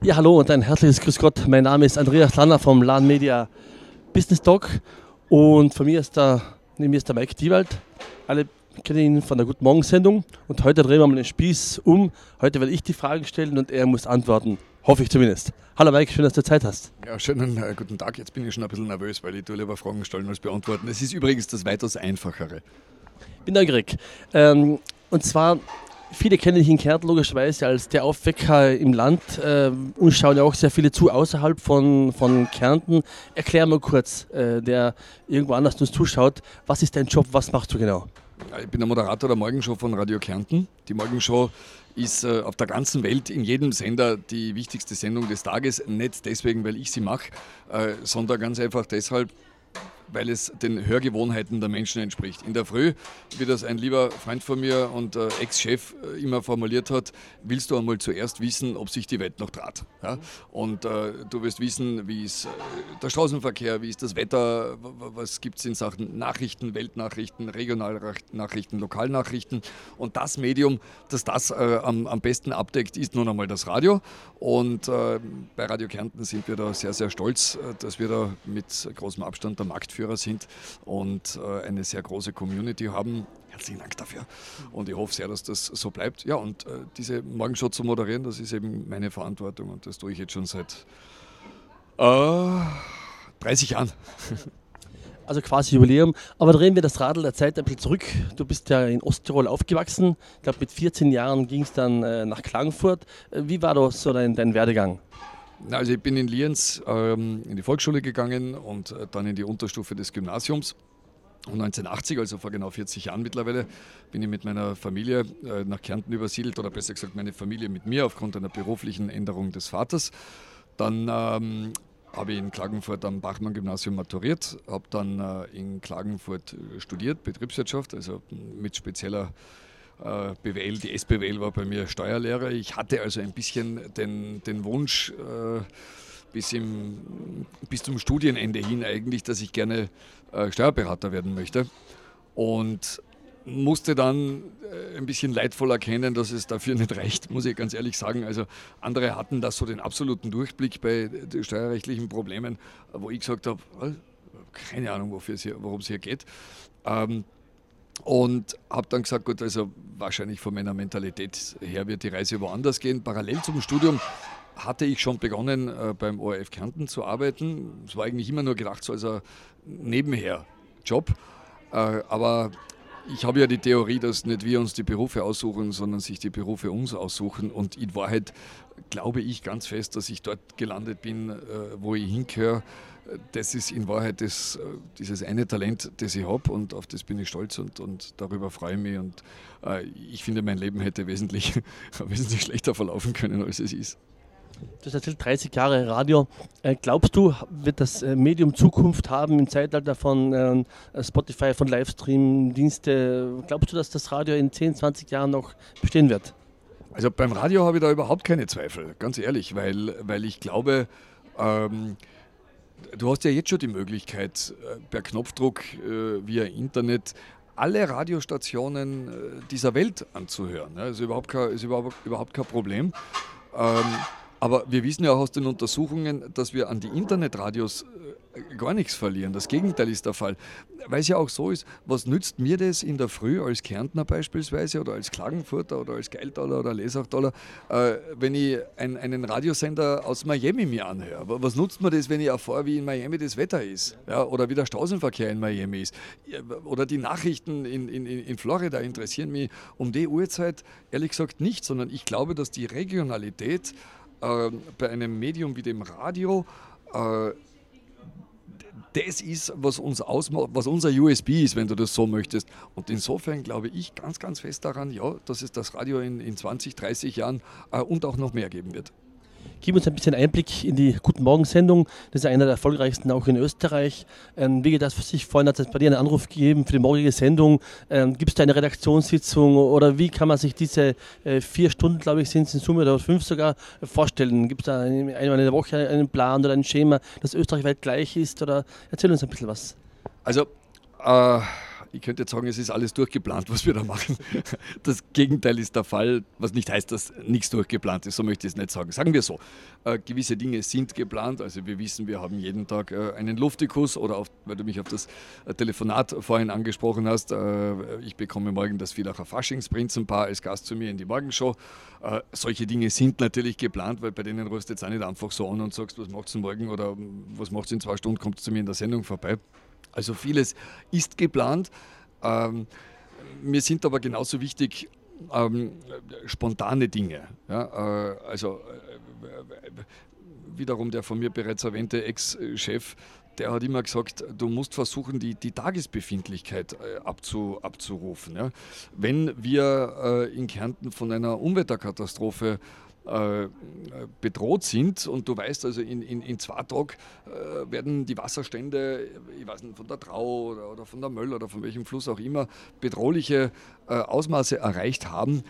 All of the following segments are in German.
Ja, hallo und ein herzliches Grüß Gott. Mein Name ist Andreas Lanner vom LAN Media Business Talk und von mir ist der, neben mir ist der Mike Diewald. Alle kennen ihn von der Guten Morgen Sendung und heute drehen wir mal den Spieß um. Heute werde ich die Fragen stellen und er muss antworten. Hoffe ich zumindest. Hallo Mike, schön, dass du Zeit hast. Ja, schönen äh, guten Tag. Jetzt bin ich schon ein bisschen nervös, weil ich tue lieber Fragen stellen als beantworten. Es ist übrigens das weitaus Einfachere. Bin neugierig. Ähm, und zwar, Viele kennen dich in Kärnten logischerweise als der Aufwecker im Land äh, und schauen ja auch sehr viele zu außerhalb von, von Kärnten. Erklär mal kurz, äh, der irgendwo anders uns zuschaut, was ist dein Job, was machst du genau? Ich bin der Moderator der Morgenshow von Radio Kärnten. Die Morgenshow ist äh, auf der ganzen Welt in jedem Sender die wichtigste Sendung des Tages. Nicht deswegen, weil ich sie mache, äh, sondern ganz einfach deshalb, weil es den Hörgewohnheiten der Menschen entspricht. In der Früh, wie das ein lieber Freund von mir und äh, Ex-Chef äh, immer formuliert hat, willst du einmal zuerst wissen, ob sich die Welt noch dreht. Ja? Und äh, du wirst wissen, wie ist äh, der Straßenverkehr, wie ist das Wetter, was gibt es in Sachen Nachrichten, Weltnachrichten, Regionalnachrichten, Lokalnachrichten. Und das Medium, das das äh, am, am, besten abdeckt, ist nun einmal das Radio. Und äh, bei Radio Kärnten sind wir da sehr, sehr stolz, dass wir da mit großem Abstand der Marktführer Marktführer sind und äh, eine sehr große Community haben. Herzlichen Dank dafür. Und ich hoffe sehr, dass das so bleibt. Ja, und äh, diese Morgenshow zu moderieren, das ist eben meine Verantwortung und das tue ich jetzt schon seit äh, 30 Jahren. Also quasi Jubiläum. Aber drehen wir das Radl der Zeit ein bisschen zurück. Du bist ja in Osttirol aufgewachsen. Ich glaube, mit 14 Jahren ging es dann äh, nach Klagenfurt. Wie war das so dein, dein Werdegang? Also ich bin in Lienz ähm, in die Volksschule gegangen und äh, dann in die Unterstufe des Gymnasiums. Und 1980, also vor genau 40 Jahren mittlerweile, bin ich mit meiner Familie äh, nach Kärnten übersiedelt, oder besser gesagt meine Familie mit mir aufgrund einer beruflichen Änderung des Vaters. Dann ähm, habe ich in Klagenfurt am Bachmann-Gymnasium maturiert, habe dann äh, in Klagenfurt äh, studiert, Betriebswirtschaft, also mit spezieller äh, BWL, die SBWL war bei mir Steuerlehrer. Ich hatte also ein bisschen den, den Wunsch äh, bis, im, bis zum Studienende hin eigentlich, dass ich gerne äh, Steuerberater werden möchte. Und musste dann ein bisschen leidvoll erkennen, dass es dafür nicht reicht, muss ich ganz ehrlich sagen. Also andere hatten da so den absoluten Durchblick bei steuerrechtlichen Problemen, wo ich gesagt habe, keine Ahnung, worum es hier geht. Ähm, und habe dann gesagt, gut, also wahrscheinlich von meiner Mentalität her wird die Reise woanders gehen. Parallel zum Studium hatte ich schon begonnen, äh, beim ORF Kärnten zu arbeiten. Es war eigentlich immer nur gedacht, so als ein nebenher Job. Äh, aber ich habe ja die Theorie, dass nicht wir uns die Berufe aussuchen, sondern sich die Berufe uns aussuchen. Und in Wahrheit glaube ich ganz fest, dass ich dort gelandet bin, äh, wo ich hingehöre das ist in Wahrheit das, äh, dieses eine Talent, das ich habe und auf das bin ich stolz und, und darüber freue ich mich. Und äh, ich finde, mein Leben hätte wesentlich, wesentlich schlechter verlaufen können, als es ist. Du hast erzählt, 30 Jahre Radio. Äh, glaubst du, wird das äh, Medium Zukunft haben im Zeitalter von äh, Spotify, von Livestream-Dienste? Glaubst du, dass das Radio in 10, 20 Jahren noch bestehen wird? Also beim Radio habe ich da überhaupt keine Zweifel, ganz ehrlich, weil, weil ich glaube, ähm, Du hast ja jetzt schon die Möglichkeit, äh, per Knopfdruck äh, via Internet alle Radiostationen äh, dieser Welt anzuhören. Das ist überhaupt kein, ist überhaupt, überhaupt kein Problem. Ähm, aber wir wissen ja auch aus den Untersuchungen, dass wir an die Internetradios gar nichts verlieren. Das Gegenteil ist der Fall. Weil es ja auch so ist, was nützt mir das in der Früh als Kärntner beispielsweise oder als Klagenfurter oder als Geiltaler oder Lesachtaler, äh, wenn ich ein, einen Radiosender aus Miami mir anhöre? Was nutzt mir das, wenn ich erfahre, wie in Miami das Wetter ist? Ja, oder wie der Straßenverkehr in Miami ist? Oder die Nachrichten in, in, in Florida interessieren mich um die Uhrzeit ehrlich gesagt nicht, sondern ich glaube, dass die Regionalität äh, bei einem Medium wie dem Radio äh, das ist, was uns ausmacht, was unser USB ist, wenn du das so möchtest. Und insofern glaube ich ganz, ganz fest daran, ja, dass es das Radio in, in 20, 30 Jahren äh, und auch noch mehr geben wird. Gib uns ein bisschen Einblick in die Guten Morgen-Sendung. Das ist einer der erfolgreichsten auch in Österreich. Ähm, wie geht das für sich? Vorhin hat es bei dir einen Anruf gegeben für die morgige Sendung. Ähm, Gibt es da eine Redaktionssitzung oder wie kann man sich diese äh, vier Stunden, glaube ich, sind es in Summe oder fünf sogar, äh, Gibt es da einmal in der Woche einen Plan oder ein Schema, das österreichweit gleich ist? Oder erzähl uns ein bisschen was. Also, äh ich könnte jetzt sagen, es ist alles durchgeplant, was wir da machen. Das Gegenteil ist der Fall, was nicht heißt, dass nichts durchgeplant ist, so möchte ich es nicht sagen. Sagen wir so, äh, gewisse Dinge sind geplant, also wir wissen, wir haben jeden Tag äh, einen Luftikus oder auf, weil du mich auf das äh, Telefonat vorhin angesprochen hast, äh, ich bekomme morgen das Villacher Faschingsprinzenpaar als Gast zu mir in die Morgenshow. Äh, solche Dinge sind natürlich geplant, weil bei denen du jetzt auch nicht einfach so an und sagst, was macht du morgen oder was macht in zwei Stunden, kommt zu mir in der Sendung vorbei. Also vieles ist geplant. Ähm, mir sind aber genauso wichtig ähm, spontane Dinge. Ja, äh, also äh, wiederum der von mir bereits erwähnte Ex-Chef, der hat immer gesagt, du musst versuchen, die, die Tagesbefindlichkeit äh, abzu, abzurufen. Ja. Wenn wir äh, in Kärnten von einer Umweltkatastrophe äh, bedroht sind. Und du weißt also, in, in, in Tagen äh, werden die Wasserstände, ich weiß nicht, von der Trau oder, oder von der Möll oder von welchem Fluss auch immer, bedrohliche äh, Ausmaße erreicht haben.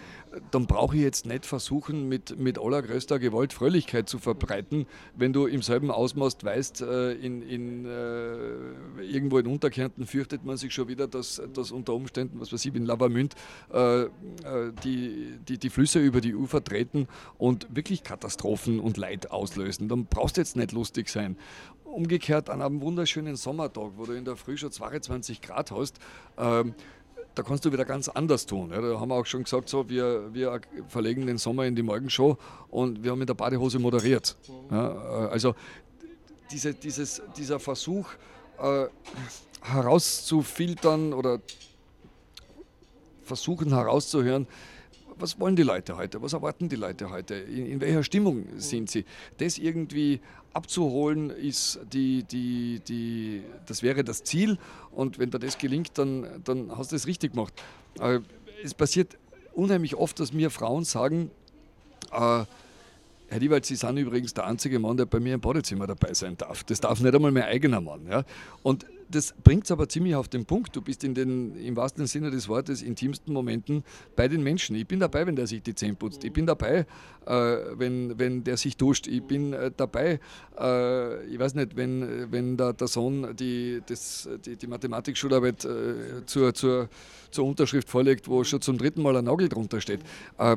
Dann brauche ich jetzt nicht versuchen, mit, mit allergrößter Gewalt Fröhlichkeit zu verbreiten, wenn du im selben Ausmaß weißt, äh, in, in, äh, irgendwo in Unterkärnten fürchtet man sich schon wieder, dass, dass unter Umständen, was weiß ich, in Lavamünd, äh, die, die, die Flüsse über die Ufer treten und wirklich Katastrophen und Leid auslösen. Dann brauchst du jetzt nicht lustig sein. Umgekehrt an einem wunderschönen Sommertag, wo du in der Früh schon 22 Grad hast, ähm, da kannst du wieder ganz anders tun. Ja, da haben wir auch schon gesagt, so, wir, wir verlegen den Sommer in die Morgenshow und wir haben in der Badehose moderiert. Ja, also diese, dieses, dieser Versuch äh, herauszufiltern oder versuchen herauszuhören, was wollen die Leute heute, was erwarten die Leute heute, in, in welcher Stimmung sind sie. Das irgendwie abzuholen, ist die, die, die, das wäre das Ziel und wenn dir das gelingt, dann, dann hast du es richtig gemacht. Äh, es passiert unheimlich oft, dass mir Frauen sagen, äh, Herr Diewald, Sie sind übrigens der einzige Mann, der bei mir im Badezimmer dabei sein darf. Das darf nicht einmal mein eigener Mann. Ja? Und das bringt es aber ziemlich auf den Punkt. Du bist in den, im wahrsten Sinne des Wortes, intimsten Momenten bei den Menschen. Ich bin dabei, wenn der sich die Zähne putzt. Ich bin dabei, äh, wenn, wenn der sich duscht. Ich bin äh, dabei, äh, ich weiß nicht, wenn, wenn der, der Sohn die, das, die, die Mathematikschularbeit äh, zur, zur, zur Unterschrift vorlegt, wo schon zum dritten Mal ein Nagel drunter steht. Äh,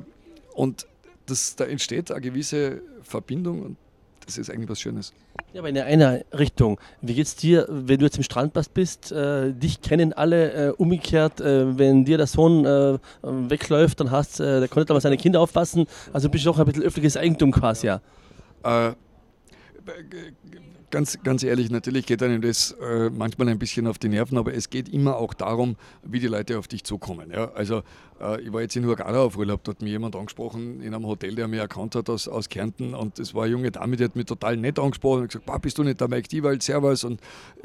und das, da entsteht eine gewisse Verbindung und das ist eigentlich was Schönes. Ja, aber in einer Richtung. Wie geht es dir, wenn du jetzt im Strandpass bist? Äh, dich kennen alle. Äh, umgekehrt, äh, wenn dir der Sohn äh, wegläuft, dann hast äh, der konnte aber seine Kinder aufpassen. Also bist du auch ein bisschen öffentliches Eigentum quasi, ja. Ganz, ganz ehrlich, natürlich geht einem das äh, manchmal ein bisschen auf die Nerven, aber es geht immer auch darum, wie die Leute auf dich zukommen. Ja? Also äh, ich war jetzt in Hurghada auf Urlaub, da hat mir jemand angesprochen in einem Hotel, der mich erkannt hat aus, aus Kärnten und es war eine junge Dame, die hat mich total nett angesprochen und gesagt, bist du nicht der Mike Diewald, servus und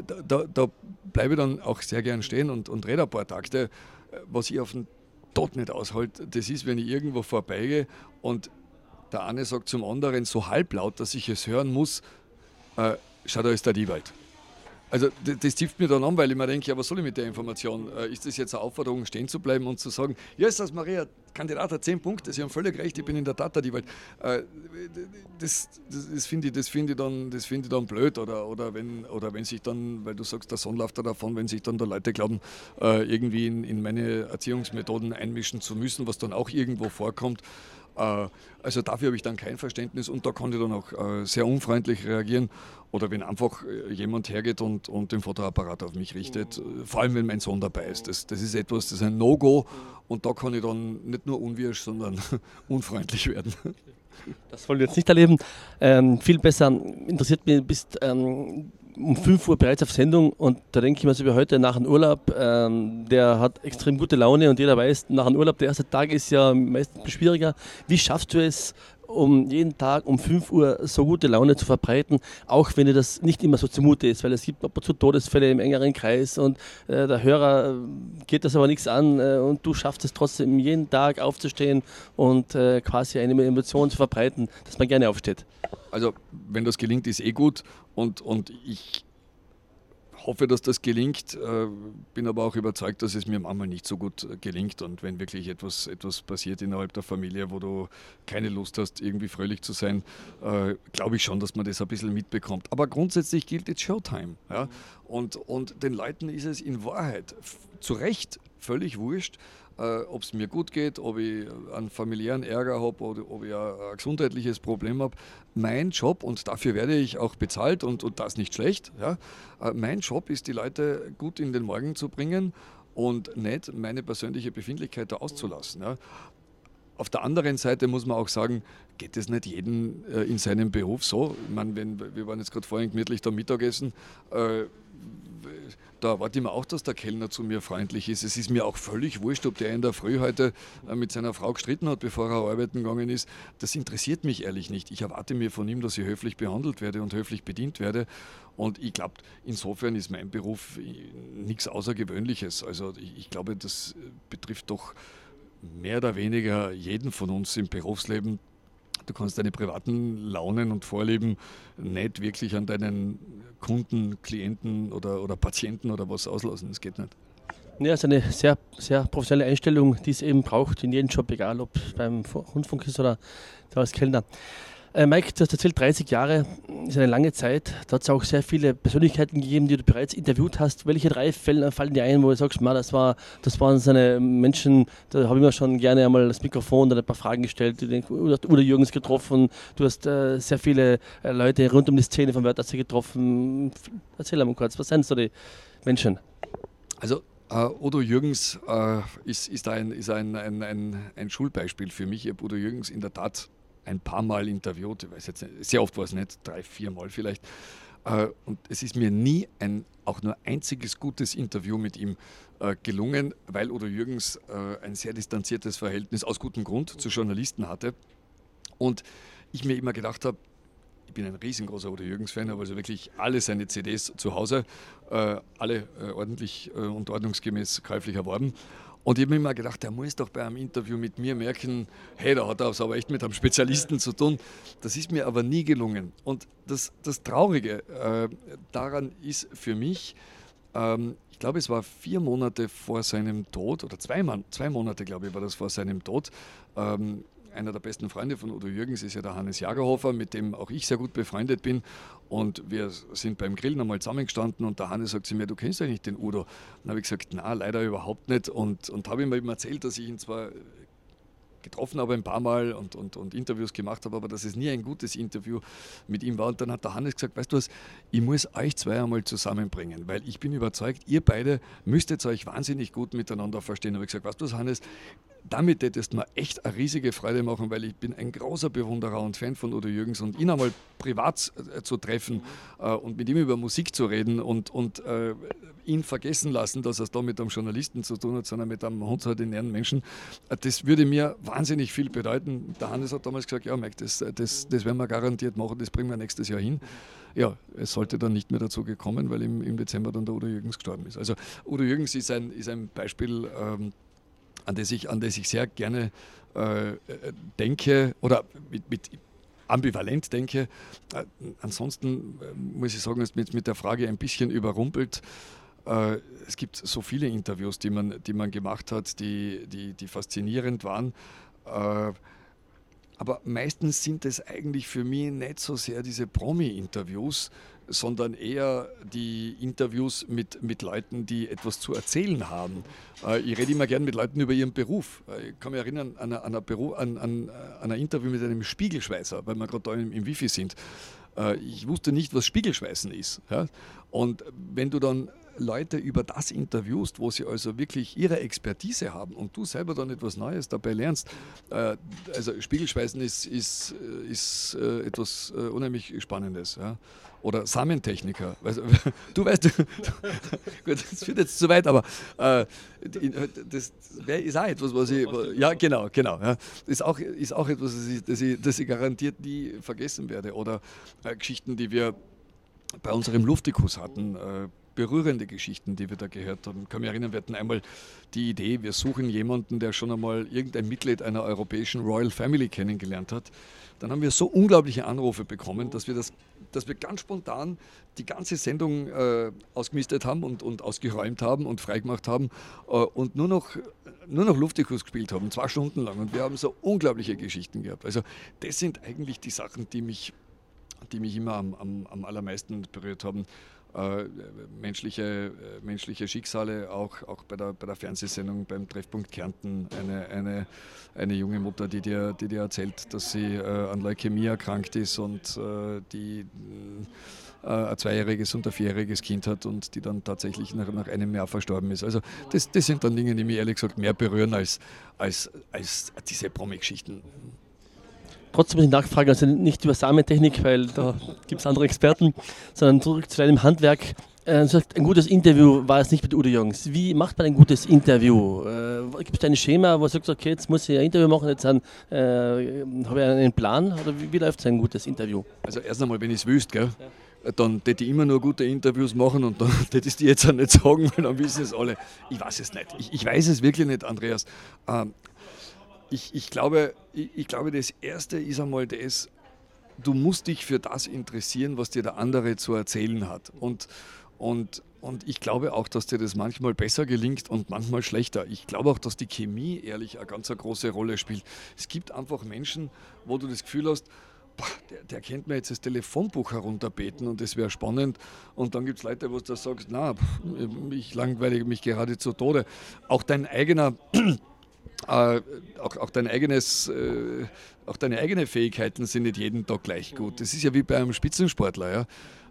da, da, da bleibe ich dann auch sehr gern stehen und, und rede ein paar Takte. Was ich auf den Tod nicht aushalte, das ist, wenn ich irgendwo vorbeigehe und der eine sagt zum anderen so halblaut, dass ich es hören muss, äh, schau, da ist der Diewald. Also das, tieft mir dann an, weil ich mir denke, ja, was soll ich mit der Information? Äh, ist das jetzt eine Aufforderung, stehen zu bleiben und zu sagen, ja, ist das Maria, Kandidat hat 10 Punkte, Sie haben völlig recht, ich bin in der Tat der. Äh, das, das, das finde ich, find ich, dann, find ich dann blöd. Oder, oder, wenn, oder wenn sich dann, weil du sagst, der Sohn läuft da davon, wenn sich dann da Leute glauben, äh, irgendwie in, in meine Erziehungsmethoden einmischen zu müssen, was dann auch irgendwo vorkommt. Äh, also dafür habe ich dann kein Verständnis und da kann ich dann auch äh, sehr unfreundlich reagieren. Oder wenn einfach äh, jemand hergeht und, und den Fotoapparat auf mich richtet, vor allem wenn mein Sohn dabei ist. Das, das ist etwas, das ist ein No-Go und da kann ich dann nicht nur unwirsch, sondern unfreundlich werden. Das wollen wir jetzt nicht erleben. Ähm, viel besser interessiert mich, bist ähm, um 5 Uhr bereits auf Sendung und da denke ich mir so wie heute nach dem Urlaub, ähm, der hat extrem gute Laune und jeder weiß, nach dem Urlaub, der erste Tag ist ja meistens schwieriger. Wie schaffst du es, um jeden Tag um 5 Uhr so gute Laune zu verbreiten, auch wenn dir das nicht immer so zumute ist, weil es gibt ab und zu Todesfälle im engeren Kreis und äh, der Hörer äh, geht das aber nichts an äh, und du schaffst es trotzdem jeden Tag aufzustehen und äh, quasi eine Emotion zu verbreiten, dass man gerne aufsteht. Also wenn das gelingt, ist eh gut und, und ich hoffe, dass das gelingt, äh, bin aber auch überzeugt, dass es mir manchmal nicht so gut äh, gelingt. Und wenn wirklich etwas, etwas passiert innerhalb der Familie, wo du keine Lust hast, irgendwie fröhlich zu sein, äh, glaube ich schon, dass man das ein bisschen mitbekommt. Aber grundsätzlich gilt jetzt Showtime. Ja? Und, und den Leuten ist es in Wahrheit zu Recht völlig wurscht, äh, ob es mir gut geht, ob ich einen familiären Ärger habe oder ob ich ein, ein gesundheitliches Problem habe. Mein Job, und dafür werde ich auch bezahlt und, und das nicht schlecht, ja, äh, mein Job ist, die Leute gut in den Morgen zu bringen und nicht meine persönliche Befindlichkeit da auszulassen. Ja. Auf der anderen Seite muss man auch sagen, geht es nicht jedem äh, in seinem Beruf so? Ich meine, wenn, wir waren jetzt gerade vorhin gemütlich da Mittagessen. Äh, da erwarte ich mir auch, dass der Kellner zu mir freundlich ist. Es ist mir auch völlig wurscht, ob der in der Früh heute äh, mit seiner Frau gestritten hat, bevor er arbeiten gegangen ist. Das interessiert mich ehrlich nicht. Ich erwarte mir von ihm, dass ich höflich behandelt werde und höflich bedient werde. Und ich glaube, insofern ist mein Beruf nichts Außergewöhnliches. Also ich, ich glaube, das betrifft doch mehr oder weniger jeden von uns im Berufsleben. Du kannst deine privaten Launen und Vorlieben nicht wirklich an deinen Kunden, Klienten oder, oder Patienten oder was auslassen. Das geht nicht. Ja, es ist eine sehr, sehr professionelle Einstellung, die es eben braucht in jedem Job, egal ob es beim Rundfunk ist oder als Kellner. Äh, Mike, du hast erzählt, 30 Jahre ist eine lange Zeit. Da hat es auch sehr viele Persönlichkeiten gegeben, die du bereits interviewt hast. Welche drei Fälle fallen dir ein, wo du sagst, das, war, das waren seine Menschen, da habe ich mir schon gerne einmal das Mikrofon oder ein paar Fragen gestellt. Du hast Udo Jürgens getroffen, du hast äh, sehr viele äh, Leute rund um die Szene von Wörthersee getroffen. Erzähl einmal kurz, was sind so die Menschen? Also Uh, Udo Jürgens uh, ist, ist, ein, ist ein, ein, ein, ein, Schulbeispiel für mich. Ich habe Udo Jürgens in der Tat ein paar Mal interviewt, ich weiß jetzt nicht, sehr oft war es nicht, drei, vier Mal vielleicht. Äh, und es ist mir nie ein auch nur einziges gutes Interview mit ihm äh, gelungen, weil Udo Jürgens äh, ein sehr distanziertes Verhältnis aus gutem Grund zu Journalisten hatte. Und ich mir immer gedacht habe, ich bin ein riesengroßer Udo Jürgens-Fan, habe also wirklich alle seine CDs zu Hause, alle ordentlich und ordnungsgemäß käuflich erworben. Und ich habe mir immer gedacht, der muss doch bei einem Interview mit mir merken, hey, da hat er es aber echt mit einem Spezialisten zu tun. Das ist mir aber nie gelungen. Und das, das Traurige äh, daran ist für mich, ähm, ich glaube, es war vier Monate vor seinem Tod, oder zwei, zwei Monate, glaube ich, war das vor seinem Tod. Ähm, einer der besten Freunde von Udo Jürgens ist ja der Hannes Jagerhofer, mit dem auch ich sehr gut befreundet bin. Und wir sind beim Grillen einmal zusammengestanden und der Hannes sagt zu mir, du kennst eigentlich den Udo. Dann habe ich gesagt, na, leider überhaupt nicht. Und, und habe ihm eben erzählt, dass ich ihn zwar getroffen habe ein paar Mal und, und, und Interviews gemacht habe, aber dass es nie ein gutes Interview mit ihm war. Und dann hat der Hannes gesagt, weißt du was, ich muss euch zwei einmal zusammenbringen, weil ich bin überzeugt, ihr beide müsstet euch wahnsinnig gut miteinander verstehen. Habe ich gesagt, weißt du was, Hannes, damit hättest du mir echt eine riesige Freude machen, weil ich bin ein großer Bewunderer und Fan von Udo Jürgens und ihn einmal privat äh, zu treffen äh, und mit ihm über Musik zu reden und, und äh, ihn vergessen lassen, dass er es da mit einem Journalisten zu tun hat, sondern mit einem hundsordinären Menschen, äh, das würde mir wahnsinnig viel bedeuten. Der Hannes hat damals gesagt, ja Mike, das, das, das werden wir garantiert machen, das bringen wir nächstes Jahr hin. Ja, es sollte dann nicht mehr dazu gekommen, weil im, im Dezember dann der Udo Jürgens gestorben ist. Also Udo Jürgens ist ein, ist ein Beispiel, ähm, an das ich, an das ich sehr gerne äh, denke oder mit, mit ambivalent denke. Äh, ansonsten äh, muss ich sagen, ist mit, mit der Frage ein bisschen überrumpelt. Äh, es gibt so viele Interviews, die man, die man gemacht hat, die, die, die faszinierend waren. Äh, aber meistens sind es eigentlich für mich nicht so sehr diese Promi-Interviews, sondern eher die Interviews mit, mit Leuten, die etwas zu erzählen haben. Äh, ich rede immer gern mit Leuten über ihren Beruf. Äh, ich kann mich erinnern an, an, an, an, an ein Interview mit einem Spiegelschweißer, weil wir gerade da im, im Wifi sind. Äh, ich wusste nicht, was Spiegelschweißen ist. Und wenn du dann Leute über das interviewst, wo sie also wirklich ihre Expertise haben und du selber dann etwas Neues dabei lernst. Äh, also Spiegelschweißen ist, ist, äh, ist äh, etwas äh, unheimlich Spannendes. Ja? Oder Samentechniker. Du weißt, gut, das führt jetzt zu weit, aber äh, das ist auch etwas, was ich. Ja, genau, genau. Ja. Das ist auch, ist auch etwas, das ich, das, ich, das ich garantiert nie vergessen werde. Oder äh, Geschichten, die wir bei unserem Luftikus hatten berührende Geschichten, die wir da gehört haben. Ich kann mich erinnern, wir hatten einmal die Idee, wir suchen jemanden, der schon einmal irgendein Mitglied einer europäischen Royal Family kennengelernt hat. Dann haben wir so unglaubliche Anrufe bekommen, dass wir, das, dass wir ganz spontan die ganze Sendung äh, ausgemistet haben und, und ausgeräumt haben und freigemacht haben äh, und nur noch, nur noch Luftikus gespielt haben, zwei Stunden lang. Und wir haben so unglaubliche Geschichten gehabt. Also das sind eigentlich die Sachen, die mich, die mich immer am, am, am allermeisten berührt haben. Äh, menschliche, äh, menschliche Schicksale, auch, auch bei, der, bei der Fernsehsendung beim Treffpunkt Kärnten. Eine, eine, eine junge Mutter, die dir, die dir erzählt, dass sie äh, an Leukämie erkrankt ist und die ein zweijähriges und ein vierjähriges Kind hat und die dann tatsächlich nach, nach einem Jahr verstorben ist. Also das, das sind dann Dinge, die mich ehrlich gesagt mehr berühren als, als, als diese Promi-Geschichten. Trotzdem muss ich nachfragen, also nicht über Samentechnik, weil da gibt es andere Experten, sondern zurück zu deinem Handwerk. Äh, ein gutes Interview war es nicht mit Udo Jungs. Wie macht man ein gutes Interview? Äh, gibt es ein Schema, wo du sagst, okay, jetzt muss ich ein Interview machen, jetzt äh, habe ich einen Plan? Oder wie, wie läuft ein gutes Interview? Also erst einmal, wenn ich es wüsste, gell? Ja dann hätte ich immer nur gute Interviews machen und dann hätte ich die jetzt auch nicht sagen, weil dann wissen es alle. Ich weiß es nicht. Ich, ich weiß es wirklich nicht, Andreas. Ähm, ich, ich, glaube, ich, ich glaube, das Erste ist einmal das, du musst dich für das interessieren, was dir der andere zu erzählen hat. Und, und, und ich glaube auch, dass dir das manchmal besser gelingt und manchmal schlechter. Ich glaube auch, dass die Chemie ehrlich eine ganz eine große Rolle spielt. Es gibt einfach Menschen, wo du das Gefühl hast, der, der kennt mir jetzt das Telefonbuch herunterbeten und das wäre spannend. Und dann gibt es Leute, wo du sagst, na, ich langweile mich gerade zu Tode. Auch dein eigener äh, auch, auch, dein eigenes, äh, auch deine eigenen Fähigkeiten sind nicht jeden Tag gleich gut. Das ist ja wie bei einem Spitzensportler. Ja?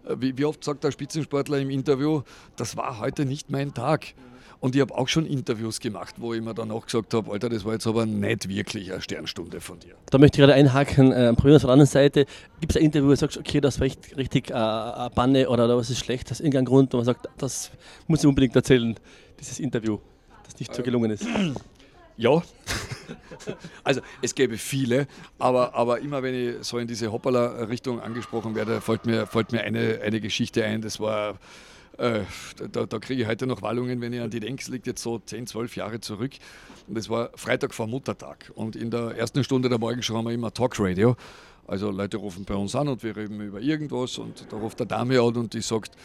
Äh, wie, wie oft sagt der Spitzensportler im Interview, das war heute nicht mein Tag. Und ich habe auch schon Interviews gemacht, wo ich mir dann auch gesagt habe, Alter, das war jetzt aber nicht wirklich eine Sternstunde von dir. Da möchte ich gerade einhaken, äh, probieren von der anderen Seite. Gibt es ein Interview, wo du sagst, okay, das war echt richtig äh, eine Banne oder da was ist schlecht, das ist irgendein Grund, wo man sagt, das muss ich unbedingt erzählen, dieses Interview, das nicht so gelungen ist? Ja, also es gäbe viele, aber, aber immer wenn ich so in diese Hoppala-Richtung angesprochen werde, fällt mir, fällt mir eine, eine Geschichte ein. Das war, äh, da, da kriege ich heute noch Wallungen, wenn ich an die denke, es liegt jetzt so 10, 12 Jahre zurück. Und das war Freitag vor Muttertag. Und in der ersten Stunde der Morgenshow haben wir immer Talkradio. Also Leute rufen bei uns an und wir reden über irgendwas und da ruft der Dame an und die sagt,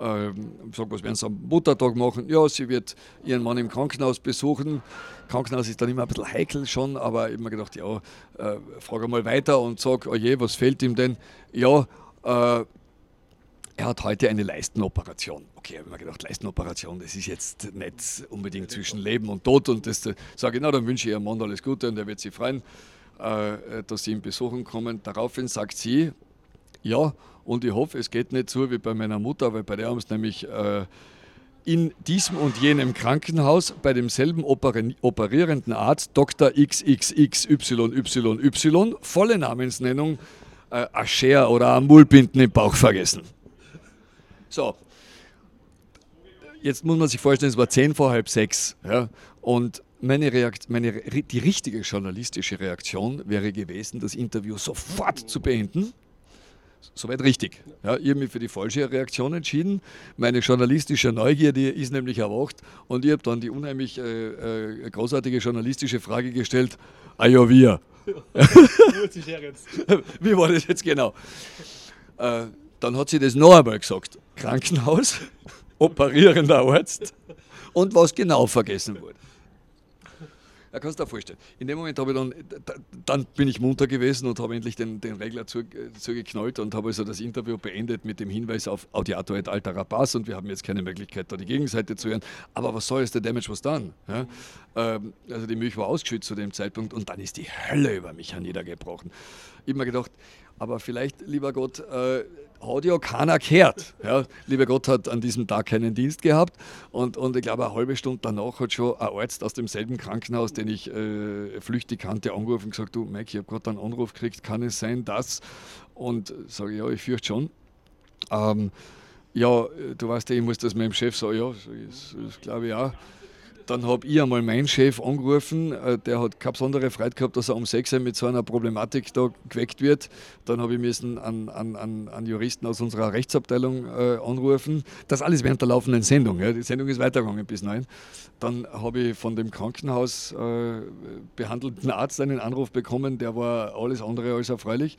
sag, was werden Sie am Muttertag machen? Ja, sie wird ihren Mann im Krankenhaus besuchen. Krankenhaus ist dann immer ein bisschen heikel schon, aber ich habe mir gedacht, ja, äh, frage mal weiter und sag, oh je, was fehlt ihm denn? Ja, äh, er hat heute eine Leistenoperation. Okay, habe ich mir gedacht, Leistenoperation, das ist jetzt nicht unbedingt zwischen Leben und Tod. Und das äh, sage ich, na, dann wünsche ich Ihrem Mann alles Gute und er wird sich freuen, äh, dass Sie ihn besuchen kommen. Daraufhin sagt sie, ja, und ich hoffe, es geht nicht so wie bei meiner Mutter, weil bei der haben es nämlich äh, in diesem und jenem Krankenhaus bei demselben operierenden Arzt Dr. XXXYYY volle Namensnennung äh, Ascher oder Amulbinden im Bauch vergessen. So, jetzt muss man sich vorstellen, es war zehn vor halb sechs. Ja, und meine Reakt meine, die richtige journalistische Reaktion wäre gewesen, das Interview sofort zu beenden Soweit richtig. Ja, ich habe mich für die falsche Reaktion entschieden. Meine journalistische Neugierde ist nämlich erwacht und ich habe dann die unheimlich äh, äh, großartige journalistische Frage gestellt: Ah ja, wir. Wie war das jetzt genau? Äh, dann hat sie das noch einmal gesagt: Krankenhaus, operierender Arzt und was genau vergessen wurde. Ja, kannst du dir vorstellen. In dem Moment habe ich dann, dann bin ich munter gewesen und habe endlich den, den Regler zu, und habe also das Interview beendet mit dem Hinweis auf Audiato et altera pass und wir haben jetzt keine Möglichkeit, da die Gegenseite zu hören. Aber was soll es, der Damage was dann? Ja? Ähm, also die Milch war ausgeschützt zu dem Zeitpunkt und dann ist die Hölle über mich herniedergebrochen. Ich habe mir gedacht, aber vielleicht, lieber Gott, äh, ja keiner gehört. Ja, lieber Gott hat an diesem Tag keinen Dienst gehabt und, und ich glaube, eine halbe Stunde danach hat schon ein Arzt aus demselben Krankenhaus, den ich äh, flüchtig kannte, angerufen und gesagt: Du, Mike, ich habe gerade einen Anruf gekriegt, kann es sein, dass? Und sage ich: Ja, ich fürchte schon. Ähm, ja, du weißt ja, ich muss das meinem Chef sagen: Ja, das, das glaube ich auch. Dann habe ich einmal meinen Chef angerufen, äh, der hat keine besondere Freude gehabt, dass er um 6 Uhr mit so einer Problematik da geweckt wird. Dann habe ich müssen an, an, an, Juristen aus unserer Rechtsabteilung äh, anrufen. Das alles während der laufenden Sendung. Ja. Die Sendung ist weitergegangen bis 9. Dann habe ich von dem Krankenhaus äh, behandelten Arzt einen Anruf bekommen, der war alles andere als erfreulich.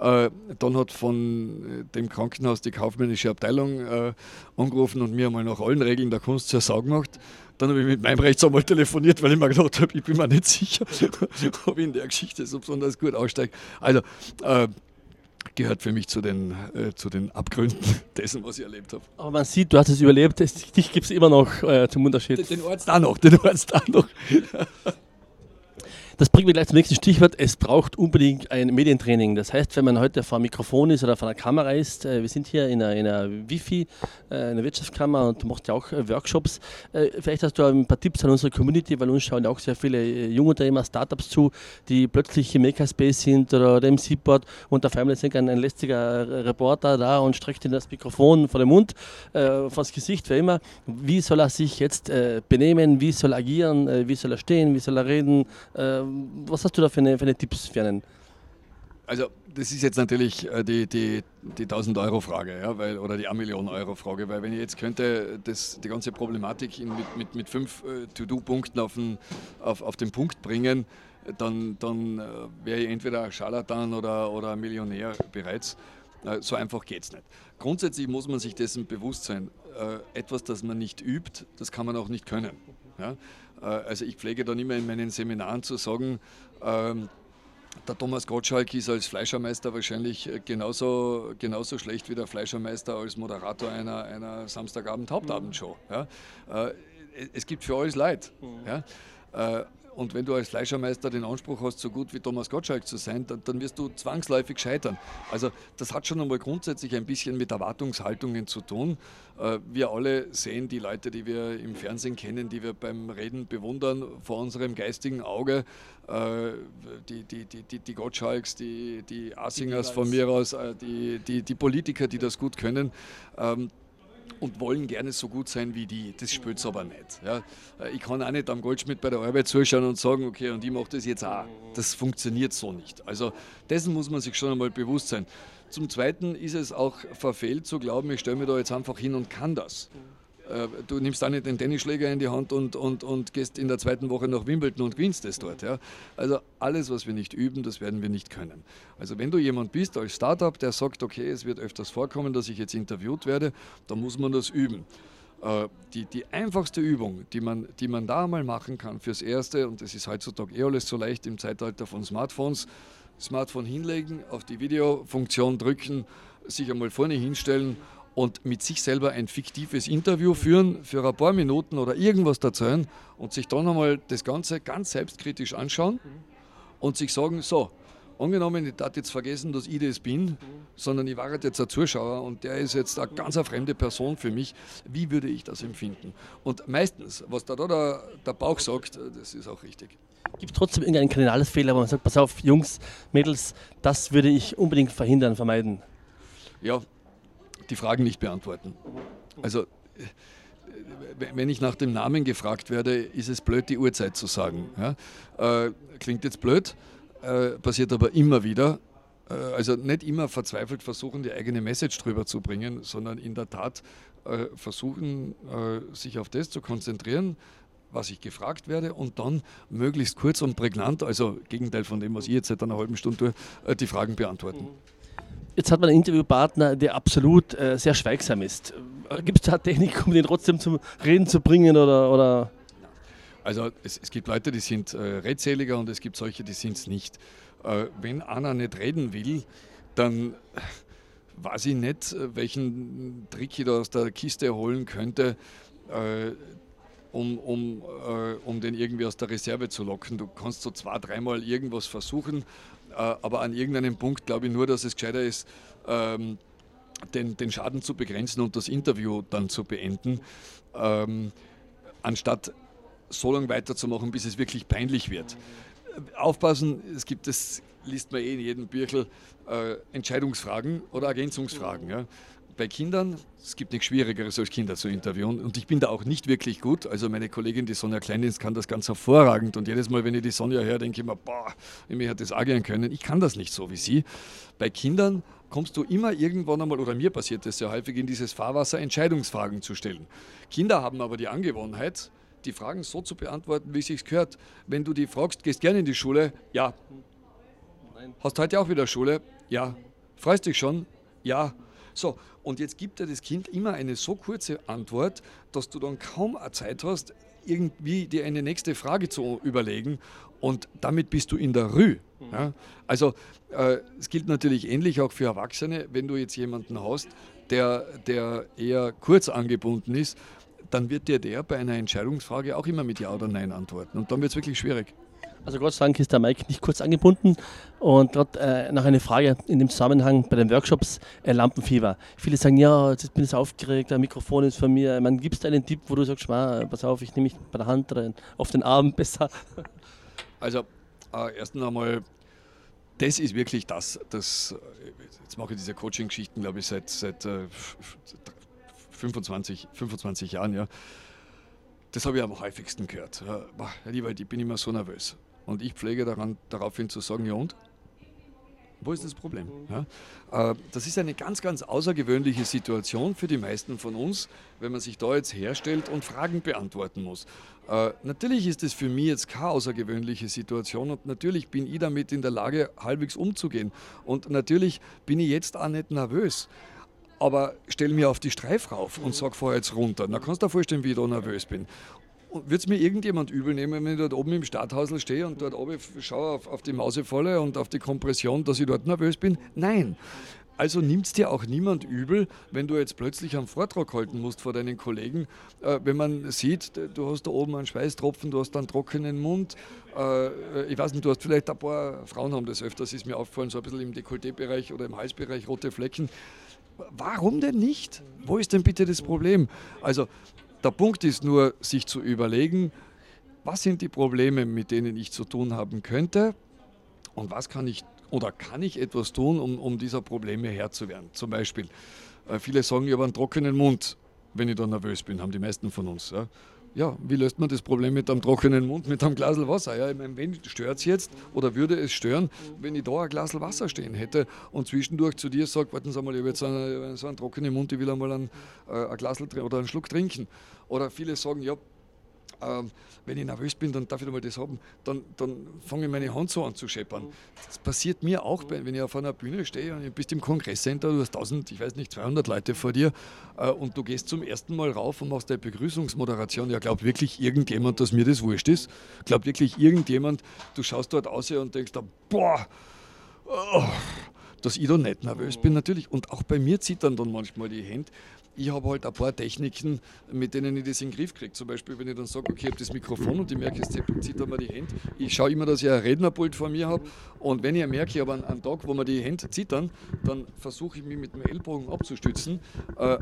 Äh, dann hat von dem Krankenhaus die kaufmännische Abteilung äh, angerufen und mir einmal nach allen Regeln der Kunst zur Sau gemacht. Dann habe ich mit meinem Rechtsanwalt telefoniert, weil ich mir gedacht habe, ich bin mir nicht sicher, ob ich in der Geschichte so besonders gut aussteige. Also äh, gehört für mich zu den, äh, zu den Abgründen dessen, was ich erlebt habe. Aber man sieht, du hast es überlebt, dich gibt es immer noch äh, zum Unterschied. Den, den Arzt auch noch, den Arzt auch noch. Das bringt mich gleich zum nächsten Stichwort. Es braucht unbedingt ein Medientraining. Das heißt, wenn man heute vor einem Mikrofon ist oder vor einer Kamera ist, äh, wir sind hier in einer, in einer Wifi, äh, einer Wirtschaftskammer und du machst ja auch äh, Workshops. Vielleicht hast du ein paar Tipps an unsere Community, weil uns schauen ja auch sehr viele Jungunternehmer, Startups zu, die plötzlich im Makerspace sind oder im Seaport und auf einmal ist ein, lästiger Reporter da und streckt ihm das Mikrofon vor den Mund, vor das Gesicht, wie immer. Wie soll er sich jetzt benehmen? Wie soll er agieren? Wie soll er stehen? Wie soll er reden? Was hast du da für eine, für eine Tipps für einen? Also das ist jetzt natürlich äh, die, die, die 1000 Euro Frage ja, weil, oder die 1 Million Euro Frage, weil wenn ich jetzt könnte das, die ganze Problematik mit, mit, mit fünf äh, To-Do-Punkten auf, den, auf, auf den Punkt bringen, dann, dann äh, wäre ich entweder Scharlatan oder, oder Millionär bereits. So einfach geht es nicht. Grundsätzlich muss man sich dessen bewusst sein. Etwas, das man nicht übt, das kann man auch nicht können. Ja? Äh, also ich pflege dann immer in meinen Seminaren zu sagen, ähm, der Thomas Gottschalk ist als Fleischermeister wahrscheinlich äh, genauso, genauso schlecht wie der Fleischermeister als Moderator einer, einer Samstagabend-Hauptabendshow. Ja? Äh, es gibt für alles Leid. Mhm. Ja? Und wenn du als Fleischermeister den Anspruch hast, so gut wie Thomas Gottschalk zu sein, dann, dann, wirst du zwangsläufig scheitern. Also das hat schon einmal grundsätzlich ein bisschen mit Erwartungshaltungen zu tun. Äh, wir alle sehen die Leute, die wir im Fernsehen kennen, die wir beim Reden bewundern, vor unserem geistigen Auge. Äh, die, die, die, die, Gottschalks, die, die Assingers von mir aus, äh, die, die, die Politiker, die das gut können. Und wollen gerne so gut sein wie die. Das spürt es aber nicht. Ja. Äh, ich kann auch nicht am Goldschmidt bei der Arbeit zuschauen und sagen, okay, und ich mache das jetzt auch. Das funktioniert so nicht. Also dessen muss man sich schon einmal bewusst sein. Zum Zweiten ist es auch verfehlt zu glauben, ich stelle mich da jetzt einfach hin und kann das. Äh, du nimmst auch nicht den Tennisschläger in die Hand und, und, und gehst in der zweiten Woche nach Wimbledon und gewinnst es dort. Ja. Also alles, was wir nicht üben, das werden wir nicht können. Also wenn du jemand bist als Startup, der sagt, okay, es wird öfters vorkommen, dass ich jetzt interviewt werde, dann muss man das üben. Äh, die, die einfachste Übung, die man, die man da einmal machen kann fürs Erste, und das ist heutzutage eh alles so leicht im Zeitalter von Smartphones, Smartphone hinlegen, auf die Videofunktion drücken, sich einmal vorne hinstellen und mit sich selber ein fiktives Interview führen für ein paar Minuten oder irgendwas erzählen und sich dann einmal das Ganze ganz selbstkritisch anschauen und sich sagen, so, angenommen, ich darf jetzt vergessen, dass ich das bin, sondern ich war jetzt ein Zuschauer und der ist jetzt eine ganz eine fremde Person für mich, wie würde ich das empfinden? Und meistens, was da, da der, der Bauch sagt, das ist auch richtig. Gibt es trotzdem irgendeinen Kardinalsfehler, wo man sagt, pass auf, Jungs, Mädels, das würde ich unbedingt verhindern, vermeiden? Ja, die Fragen nicht beantworten. Also, wenn ich nach dem Namen gefragt werde, ist es blöd, die Uhrzeit zu sagen. Ja? Äh, klingt jetzt blöd, äh, passiert aber immer wieder. Äh, also nicht immer verzweifelt versuchen, die eigene Message drüber zu bringen, sondern in der Tat äh, versuchen, äh, sich auf das zu konzentrieren, was ich gefragt werde und dann möglichst kurz und prägnant, also Gegenteil von dem, was ich jetzt seit einer halben Stunde tue, äh, die Fragen beantworten. Jetzt hat man einen Interviewpartner, der absolut äh, sehr schweigsam ist. Äh, Gibt es da Technik, um den trotzdem zum Reden zu bringen oder? oder? Also es, es, gibt Leute, die sind äh, redseliger und es gibt solche, die sind es nicht. Äh, wenn einer nicht reden will, dann weiß ich nicht, äh, welchen Trick ich da aus der Kiste holen könnte, äh, um, um, äh, um den irgendwie aus der Reserve zu locken. Du kannst so zwei, dreimal irgendwas versuchen, äh, aber an irgendeinem Punkt glaube ich nur, dass es gescheiter ist, ähm, den, den Schaden zu begrenzen und das Interview dann zu beenden, ähm, anstatt so lange weiterzumachen, bis es wirklich peinlich wird. Aufpassen, es gibt das, liest man eh in jedem Birkel, äh, Entscheidungsfragen oder Ergänzungsfragen. Ja bei Kindern, es gibt nichts Schwierigeres als Kinder zu interviewen und ich bin da auch nicht wirklich gut. Also meine Kollegin, die Sonja Kleindienst, kann das ganz hervorragend und jedes Mal, wenn ich die Sonja höre, denke ich mir, boah, mir hätte das agieren können. Ich kann das nicht so wie sie. Bei Kindern kommst du immer irgendwann einmal, oder mir passiert das sehr häufig, in dieses Fahrwasser Entscheidungsfragen zu stellen. Kinder haben aber die Angewohnheit, die Fragen so zu beantworten, wie es sich gehört. Wenn du die fragst, gehst gerne in die Schule? Ja. Nein. Hast heute auch wieder Schule? Ja. Freust dich schon? Ja. So, und jetzt gibt dir das Kind immer eine so kurze Antwort, dass du dann kaum Zeit hast, irgendwie dir eine nächste Frage zu überlegen und damit bist du in der Rü. Mhm. Ja? Also äh, es gilt natürlich ähnlich auch für Erwachsene, wenn du jetzt jemanden hast, der, der eher kurz angebunden ist, dann wird dir der bei einer Entscheidungsfrage auch immer mit Ja oder Nein antworten. Und dann wird es wirklich schwierig. Also Gott sei Dank ist der Mike nicht kurz angebunden. Und gerade äh, noch eine Frage in dem Zusammenhang bei den Workshops äh, Lampenfieber. Viele sagen, ja, jetzt bin ich aufgeregt, ein Mikrofon ist von mir. Man gibt es einen Tipp, wo du sagst, pass auf, ich nehme mich bei der Hand oder auf den Arm besser. Also äh, erstens einmal, das ist wirklich das, das jetzt mache ich diese Coaching-Geschichten, glaube ich, seit, seit äh, 25, 25 Jahren, ja. Das habe ich am häufigsten gehört. Ja, lieber, ich bin immer so nervös. Und ich pflege daran, daraufhin zu sagen, ja und? Wo ist das Problem? Ja? Äh, das ist eine ganz, ganz außergewöhnliche Situation für die meisten von uns, wenn man sich da jetzt herstellt und Fragen beantworten muss. Äh, natürlich ist es für mich jetzt keine außergewöhnliche Situation und natürlich bin ich damit in der Lage, halbwegs umzugehen. Und natürlich bin ich jetzt auch nicht nervös aber stell mir auf die Streif rauf und sag vorher jetzt runter. Dann kannst du dir vorstellen, wie ich da nervös bin. Wird es mir irgendjemand übel nehmen, wenn ich dort oben im Stadthausl stehe und dort oben schaue auf, auf die Mausefalle und auf die Kompression, dass ich dort nervös bin? Nein. Also nimmt es dir auch niemand übel, wenn du jetzt plötzlich einen Vortrag halten musst vor deinen Kollegen, äh, wenn man sieht, du hast da oben einen Schweißtropfen, du hast einen trockenen Mund. Äh, ich weiß nicht, du hast vielleicht ein paar Frauen haben das öfters, ist mir aufgefallen, so ein bisschen im Dekolleté-Bereich oder im Halsbereich rote Flecken. Warum denn nicht? Wo ist denn bitte das Problem? Also der Punkt ist nur, sich zu überlegen, was sind die Probleme, mit denen ich zu tun haben könnte und was kann ich oder kann ich etwas tun, um, um dieser Probleme Herr zu werden. Zum Beispiel, äh, viele sagen, ich habe einen trockenen Mund, wenn ich da nervös bin, haben die meisten von uns. Ja ja, wie löst man das Problem mit einem trockenen Mund, mit einem Glas Wasser? Ja, ich meine, wen stört es jetzt oder würde es stören, wenn ich da ein Glas Wasser stehen hätte und zwischendurch zu dir sage, warten Sie mal, ich habe jetzt einen, so einen trockenen Mund, ich will einmal ein, äh, ein Glas oder einen Schluck trinken. Oder viele sagen, ja, wenn ich nervös bin, dann darf ich mal das haben, dann, dann fange ich meine Hand so an zu scheppern. Das passiert mir auch, wenn ich auf einer Bühne stehe und du bist im Kongresscenter, du hast 1000, ich weiß nicht, 200 Leute vor dir äh, und du gehst zum ersten Mal rauf und machst eine Begrüßungsmoderation. Ja, glaubt wirklich irgendjemand, dass mir das wurscht ist? Glaubt wirklich irgendjemand, du schaust dort aus und denkst, da, boah, oh, dass ich da nicht nervös bin, natürlich. Und auch bei mir zittern dann manchmal die Hände ich habe halt ein paar Techniken, mit denen ich das in den Griff kriege. Zum Beispiel, wenn ich dann sage, okay, ich habe das Mikrofon und ich merke, es zittert mir die Hände. Ich schaue immer, dass ich ein Rednerpult vor mir habe. Und wenn ich merke, ich habe einen, einen Tag, wo mir die Hände zittern, dann versuche ich mich mit dem Ellbogen abzustützen. Äh,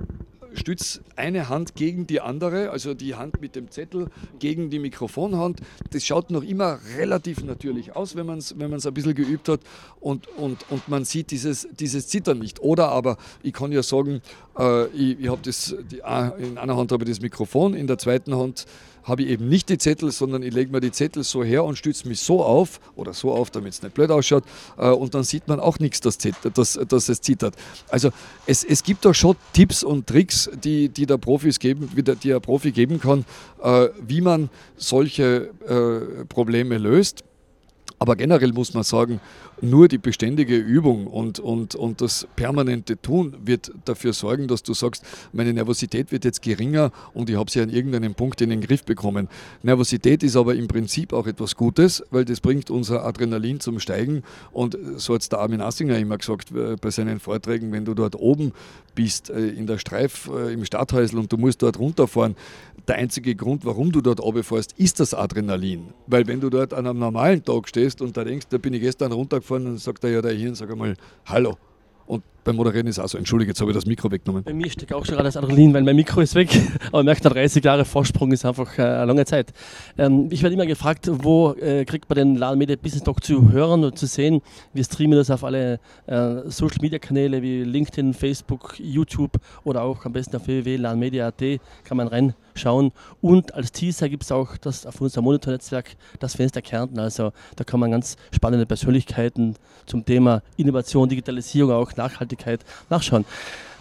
stütze eine Hand gegen die andere, also die Hand mit dem Zettel gegen die Mikrofonhand. Das schaut noch immer relativ natürlich aus, wenn man es wenn ein bisschen geübt hat und, und, und man sieht dieses, dieses Zittern nicht. Oder aber, ich kann ja sagen, äh, ich, ich habe das, die, in einer Hand habe ich das Mikrofon, in der zweiten Hand habe ich eben nicht die Zettel, sondern ich lege mir die Zettel so her und stütze mich so auf oder so auf, damit es nicht blöd ausschaut. Äh, und dann sieht man auch nichts, dass, dass, dass es zittert. Also es, es gibt da schon Tipps und Tricks, die, die der Profis geben, die der Profi geben kann, äh, wie man solche äh, Probleme löst. Aber generell muss man sagen, nur die beständige Übung und, und, und das permanente Tun wird dafür sorgen, dass du sagst, meine Nervosität wird jetzt geringer und ich habe sie an irgendeinem Punkt in den Griff bekommen. Nervosität ist aber im Prinzip auch etwas Gutes, weil das bringt unser Adrenalin zum Steigen und so hat es der Armin Assinger immer gesagt äh, bei seinen Vorträgen, wenn du dort oben bist äh, in der Streif äh, im Stadthäusl und du musst dort runterfahren, der einzige Grund, warum du dort runterfährst, ist das Adrenalin. Weil wenn du dort an einem normalen Tag stehst und da denkst, da bin ich gestern runtergefahren, gefahren und sagt er, ja, der Hirn, sag einmal, hallo. Und beim Moderieren ist auch so. Entschuldige, jetzt habe ich das Mikro weggenommen. Bei mir steckt auch schon gerade das Adrenalin, weil mein Mikro ist weg. Aber merkt, 30 Jahre Vorsprung ist einfach äh, eine lange Zeit. Ähm, ich werde immer gefragt, wo äh, kriegt man den Laden Media Business Talk zu hören und zu sehen? Wir streamen das auf alle äh, Social Media Kanäle wie LinkedIn, Facebook, YouTube oder auch am besten auf www.ladenmedia.at kann man reinschauen. Und als Teaser gibt es auch das auf unserem Monitornetzwerk das Fenster Kärnten. Also da kann man ganz spannende Persönlichkeiten zum Thema Innovation, Digitalisierung, auch Nachhaltigkeit nachschauen.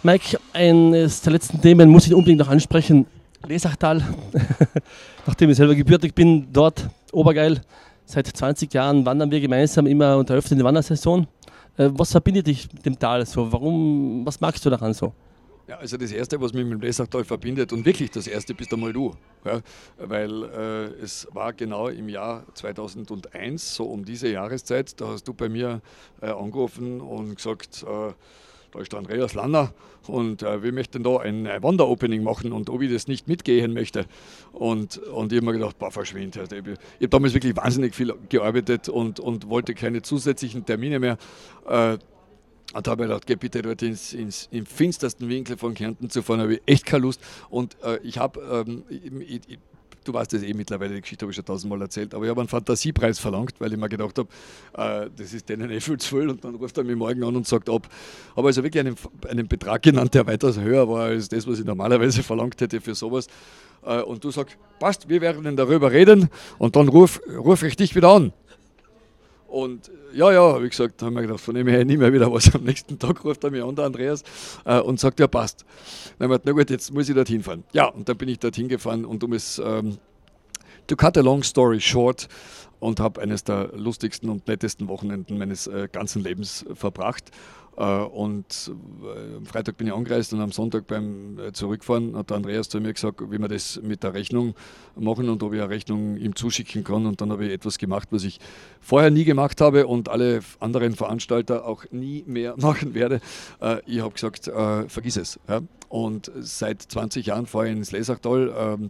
Mike, eines der letzten Themen muss ich unbedingt noch ansprechen. Lesachtal, nachdem ich selber gebürtig bin, dort Obergeil. Seit 20 Jahren wandern wir gemeinsam immer unter öffnende Wandersaison. Äh, was verbindet dich mit dem Tal so? Warum, was magst du daran so? Ja, also das Erste, was mich mit dem Lesachtal verbindet und wirklich das Erste bist einmal du. Ja, weil äh, es war genau im Jahr 2001, so um diese Jahreszeit, da hast du bei mir äh, angerufen und gesagt, äh, da ist der Andreas Lanner und äh, wir möchten da ein Wanderopening machen und ob ich das nicht mitgehen möchte. Und, und ich habe mir gedacht, boah, verschwind. Ich, ich habe damals wirklich wahnsinnig viel gearbeitet und, und wollte keine zusätzlichen Termine mehr. Äh, und habe ich gedacht, geh bitte dort ins, ins, im finstersten Winkel von Kärnten zu fahren, habe ich echt keine Lust. Und äh, ich habe, ähm, du weißt das eh mittlerweile, die Geschichte habe ich schon tausendmal erzählt, aber ich habe einen Fantasiepreis verlangt, weil ich mir gedacht habe, äh, das ist denen eh viel zu viel und dann ruft er mich morgen an und sagt ab. Habe also wirklich einen, einen Betrag genannt, der weitaus höher war als das, was ich normalerweise verlangt hätte für sowas. Äh, und du sagst, passt, wir werden darüber reden und dann ruf, ruf ich dich wieder an. Und ja, ja, wie gesagt, haben wir gedacht, von dem her nie mehr wieder was. Am nächsten Tag ruft er mich an, der Andreas, äh, und sagt, ja, passt. Dann haben wir gedacht, na gut, jetzt muss ich dorthin fahren. Ja, und dann bin ich dorthin gefahren und um es, ähm, to cut a long story short, und habe eines der lustigsten und nettesten Wochenenden meines äh, ganzen Lebens verbracht. Äh, und äh, am Freitag bin ich angereist und am Sonntag beim äh, Zurückfahren hat Andreas zu mir gesagt, wie wir das mit der Rechnung machen und ob ich eine Rechnung ihm zuschicken kann. Und dann habe ich etwas gemacht, was ich vorher nie gemacht habe und alle anderen Veranstalter auch nie mehr machen werde. Ich habe gesagt, vergiss es. Und seit 20 Jahren fahre ich ins Lesachtal. Ähm,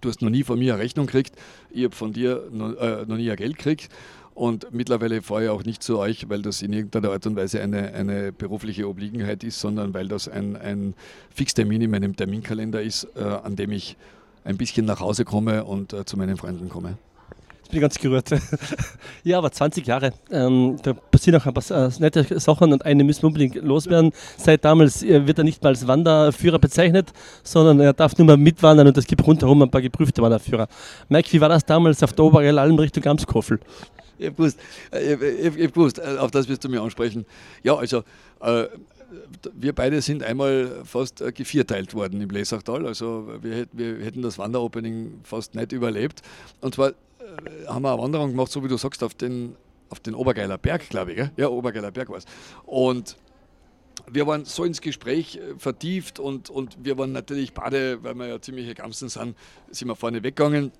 du hast noch nie von mir eine Rechnung gekriegt, ich habe von dir noch, noch nie ein Geld gekriegt. Und mittlerweile fahre ich auch nicht zu euch, weil das in irgendeiner Art und Weise eine, eine berufliche Obliegenheit ist, sondern weil das ein, ein Fixtermin in meinem Terminkalender ist, äh, an dem ich ein bisschen nach Hause komme und äh, zu meinen Freunden komme. Ich bin ganz gerührt. ja, aber 20 Jahre. Ähm, da passieren auch ein paar äh, nette Sachen und eine müssen wir unbedingt loswerden. Seit damals äh, wird er nicht mal als Wanderführer bezeichnet, sondern er darf nur mal mitwandern und es gibt rundherum ein paar geprüfte Wanderführer. Mike, wie war das damals auf der Obergell Alm Richtung Gamskoffel? Ich habe gewusst, äh, ich, ich, gewusst, äh, auf das wirst du mir ansprechen. Ja, also äh, wir beide sind einmal fast äh, gevierteilt worden im Lesachtal. Also wir, wir hätten das Wanderopening fast nicht überlebt. Und zwar äh, haben wir eine Wanderung gemacht, so wie du sagst, auf den, auf den Obergeiler Berg, glaube ich. Gell? Ja, Obergeiler Berg war es. Und wir waren so ins Gespräch vertieft und, und wir waren natürlich beide, weil wir ja ziemliche Gamsen sind, sind wir vorne weggegangen.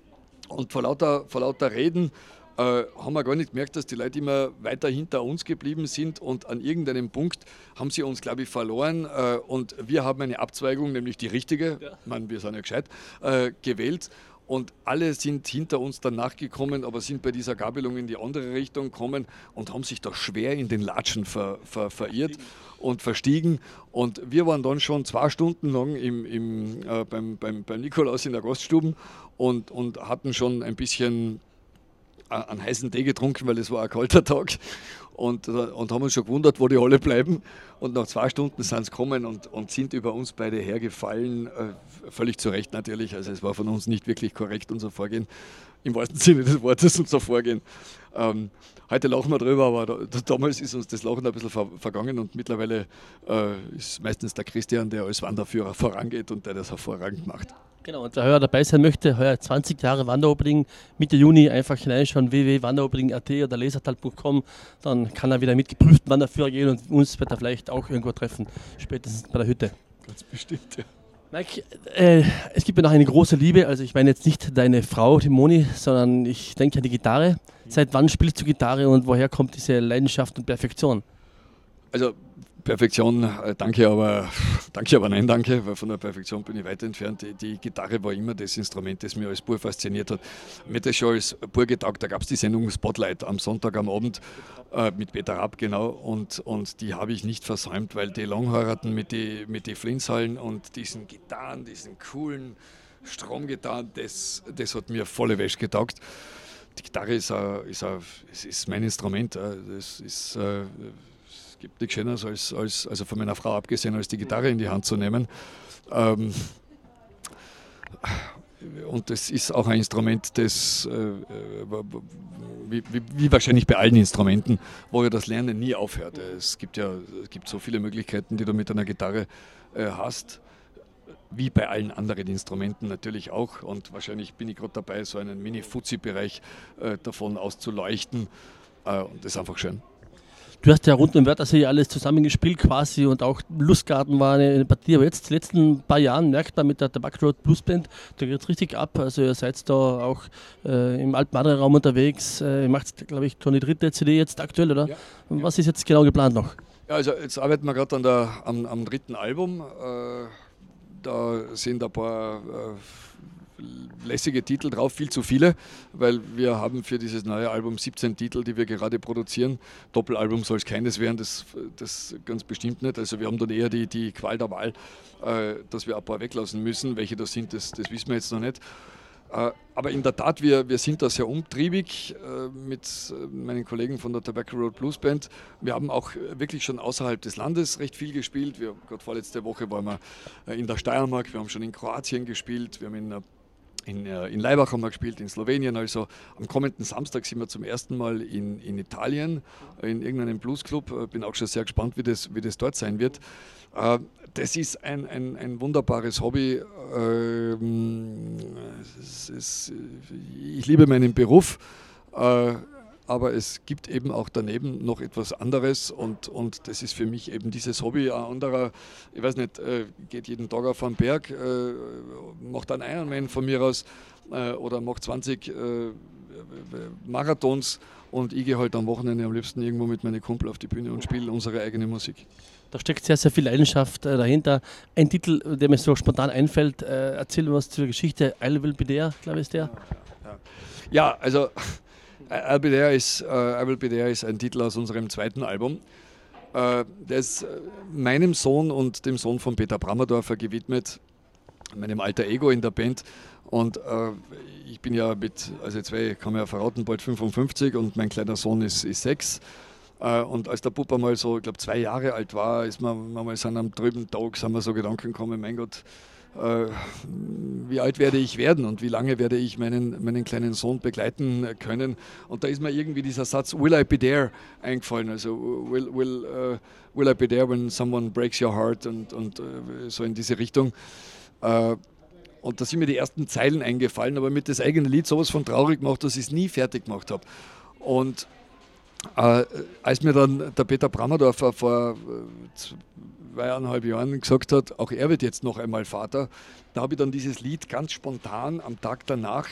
Und vor lauter, vor lauter Reden äh, haben wir gar nicht gemerkt, dass die Leute immer weiter hinter uns geblieben sind und an irgendeinem Punkt haben sie uns, glaube ich, verloren äh, und wir haben eine Abzweigung, nämlich die richtige, ja. ich meine, wir sind ja gescheit, äh, gewählt und alle sind hinter uns dann nachgekommen, aber sind bei dieser Gabelung in die andere Richtung gekommen und haben sich da schwer in den Latschen ver, ver, verirrt und verstiegen. Und wir waren dann schon zwei Stunden lang im, im, äh, beim, beim, beim Nikolaus in der Gaststube und, und hatten schon ein bisschen einen heißen Tee getrunken, weil es war ein kalter Tag. Und, äh, und haben uns schon gewundert, wo die alle bleiben. Und nach zwei Stunden sind sie gekommen und, und sind über uns beide hergefallen. Äh, völlig zu Recht natürlich. Also es war von uns nicht wirklich korrekt, unser Vorgehen. Im wahrsten Sinne des Wortes unser Vorgehen. Ähm, heute lachen wir drüber, aber da, damals ist uns das Lachen ein bisschen ver vergangen und mittlerweile äh, ist meistens der Christian, der als Wanderführer vorangeht und der das hervorragend macht. Genau, und wer heuer dabei sein möchte, heuer 20 Jahre Wanderopening, Mitte Juni einfach hineinschauen, www.wanderopening.at oder lesertal.com, dann kann er wieder mit geprüften Wanderführer gehen und uns wird er vielleicht auch irgendwo treffen, spätestens bei der Hütte. Ganz bestimmt, ja. Mike, äh, es gibt ja noch eine große Liebe, also ich meine jetzt nicht deine Frau, die Moni, sondern ich denke an die Gitarre. Seit wann spielst du Gitarre und woher kommt diese Leidenschaft und Perfektion? Also Perfektion, äh, danke, aber danke, aber nein, danke, weil von der Perfektion bin ich weit entfernt. Die, die Gitarre war immer das Instrument, das mich als Bur fasziniert hat. Mir hat das schon als Bur getaugt, da gab es die Sendung Spotlight am Sonntag am Abend äh, mit Peter Rapp, genau, und, und die habe ich nicht versäumt, weil die Langhaarten mit den mit die Flinshallen und diesen Gitarren, diesen coolen Stromgitarren, das, das hat mir volle Wäsche getaugt die Gitarre ist, ist, ist mein Instrument. Das ist, äh, gibt nichts Schöneres, als, als, also von meiner Frau abgesehen, als die Gitarre in die Hand zu nehmen. Ähm, und das ist auch ein Instrument, das, äh, wie, wie, wie, wahrscheinlich bei allen Instrumenten, wo ja das Lernen nie aufhört. Es gibt ja es gibt so viele Möglichkeiten, die du mit einer Gitarre äh, hast, wie bei allen anderen Instrumenten natürlich auch. Und wahrscheinlich bin ich gerade dabei, so einen Mini-Fuzzi-Bereich äh, davon auszuleuchten. Äh, und das ist einfach schön. Du hast ja rund um Wörthersee alles zusammengespielt quasi und auch Lustgarten war eine, eine, Partie. Aber jetzt, die letzten paar Jahren, merkt man mit der Tabak Road Blues Band, da geht es richtig ab. Also ihr seid da auch äh, im Altmadre-Raum unterwegs. Äh, ihr macht, glaube ich, schon die dritte CD jetzt aktuell, oder? Ja. Was ist jetzt genau geplant noch? Ja, also jetzt arbeiten wir gerade am, am dritten Album. Äh, da sind ein paar äh, lässige Titel drauf, viel zu viele, weil wir haben für dieses neue Album 17 Titel, die wir gerade produzieren. Doppelalbum soll es keines werden, das, das ganz bestimmt nicht. Also wir haben dann eher die, die Qual der Wahl, äh, dass wir ein paar weglassen müssen. Welche das sind, das, das wissen wir jetzt noch nicht. Äh, aber in der Tat, wir, wir sind da sehr umtriebig äh, mit äh, meinen Kollegen von der Tobacco Road Blues Band. Wir haben auch wirklich schon außerhalb des Landes recht viel gespielt. Wir, gerade vorletzte Woche waren wir in der Steiermark, wir haben schon in Kroatien gespielt, wir haben in in, in Leibach haben wir gespielt, in Slowenien. Also am kommenden Samstag sind wir zum ersten Mal in, in Italien, in irgendeinem Bluesclub. Bin auch schon sehr gespannt, wie das, wie das dort sein wird. Das ist ein, ein, ein wunderbares Hobby. Ähm, ich liebe meinen Beruf, äh, aber es gibt eben auch daneben noch etwas anderes und, und das ist für mich eben dieses Hobby. Ein anderer, ich weiß nicht, äh, geht jeden Tag auf einen Berg, äh, macht einen Ironman von mir aus oder macht 20 Marathons und ich gehe halt am Wochenende am liebsten irgendwo mit meinen Kumpel auf die Bühne und spiele unsere eigene Musik. Da steckt sehr, sehr viel Leidenschaft äh, dahinter. Ein Titel, der mir so spontan einfällt, äh, erzähl was zur Geschichte. I Will Be There, glaube ich, ist der. Ja, ja also I Will Be There ist, uh, I Will Be There ist ein Titel aus unserem zweiten Album. Uh, der ist meinem Sohn und dem Sohn von Peter Brammerdorfer gewidmet, meinem alter Ego in der Band. Und uh, ich bin ja mit, also zwei kann man ja verraten, bald 55 und mein kleiner Sohn ist, ist sechs. Äh, und als der Puppe mal so, ich glaube, zwei Jahre alt war, ist man, man mal sind am drüben Tag, sind wir so Gedanken gekommen, mein Gott, äh, wie alt werde ich werden und wie lange werde ich meinen, meinen kleinen Sohn begleiten können. Und da ist mir irgendwie dieser Satz, will I be there, eingefallen. Also, will, will, uh, will I be there when someone breaks your heart und, und uh, so in diese Richtung. Uh, und da sind mir die ersten Zeilen eingefallen, aber mit das eigene Lied sowas von traurig gemacht, dass ich es nie fertig gemacht habe. Und äh, als mir dann der Peter Brammerdorfer vor äh, zweieinhalb Jahren gesagt hat, auch er wird jetzt noch einmal Vater, da habe ich dann dieses Lied ganz spontan am Tag danach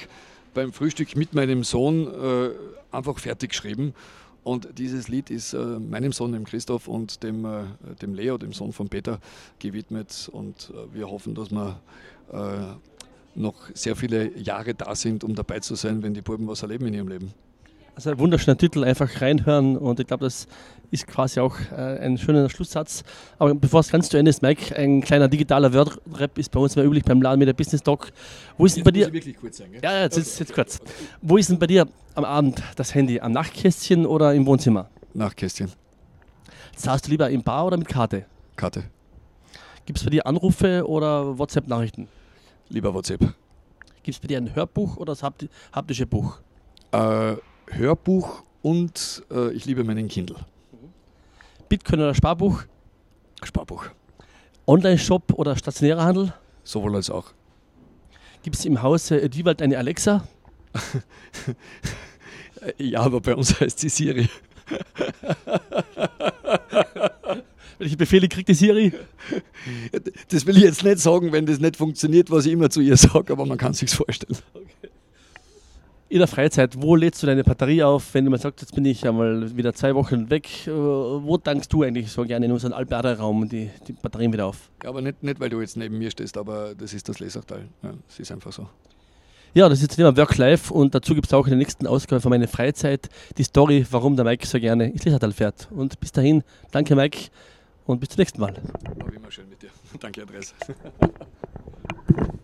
beim Frühstück mit meinem Sohn äh, einfach fertig geschrieben. Und dieses Lied ist äh, meinem Sohn, dem Christoph und dem, äh, dem Leo, dem Sohn von Peter, gewidmet. Und äh, wir hoffen, dass wir noch sehr viele Jahre da sind, um dabei zu sein, wenn die Buben was erleben in ihrem Leben. Also ein wunderschöner Titel, einfach reinhören und ich glaube, das ist quasi auch äh, ein schöner Schlusssatz. Aber bevor es ganz zu Ende ist, Mike, ein kleiner digitaler Word-Rap ist bei uns immer üblich beim Laden mit der Business Talk. Wo ist denn bei dir? wirklich kurz sein, gell? Ja, jetzt, okay. jetzt kurz. Wo ist denn bei dir am Abend das Handy? Am Nachtkästchen oder im Wohnzimmer? Nachtkästchen. Zahlst du lieber im Bar oder mit Karte? Karte. Gibt es bei dir Anrufe oder WhatsApp-Nachrichten? Lieber WhatsApp. Gibt es bei dir ein Hörbuch oder das haptische Buch? Äh, Hörbuch und äh, ich liebe meinen Kindle. Bitcoin oder Sparbuch? Sparbuch. Online-Shop oder stationärer Handel? Sowohl als auch. Gibt es im Hause Diewald eine Alexa? ja, aber bei uns heißt sie Siri. Welche Befehle kriegt die Siri? Das will ich jetzt nicht sagen, wenn das nicht funktioniert, was ich immer zu ihr sage, aber man kann sich vorstellen. Okay. In der Freizeit, wo lädst du deine Batterie auf, wenn du mal sagst, jetzt bin ich einmal wieder zwei Wochen weg, äh, wo tankst du eigentlich so gerne in unseren Alberta-Raum die, die Batterien wieder auf? Ja, aber nicht, nicht, weil du jetzt neben mir stehst, aber das ist das Lesachtal. Ja, es ist einfach so. Ja, das ist das Thema Work-Life und dazu gibt es auch in der nächsten Ausgabe von meiner Freizeit die Story, warum der Mike so gerne ins Lesachtal fährt. Und bis dahin, danke Mike und bis zum nächsten Mal. War immer schön mit dir. Danke, Andreas.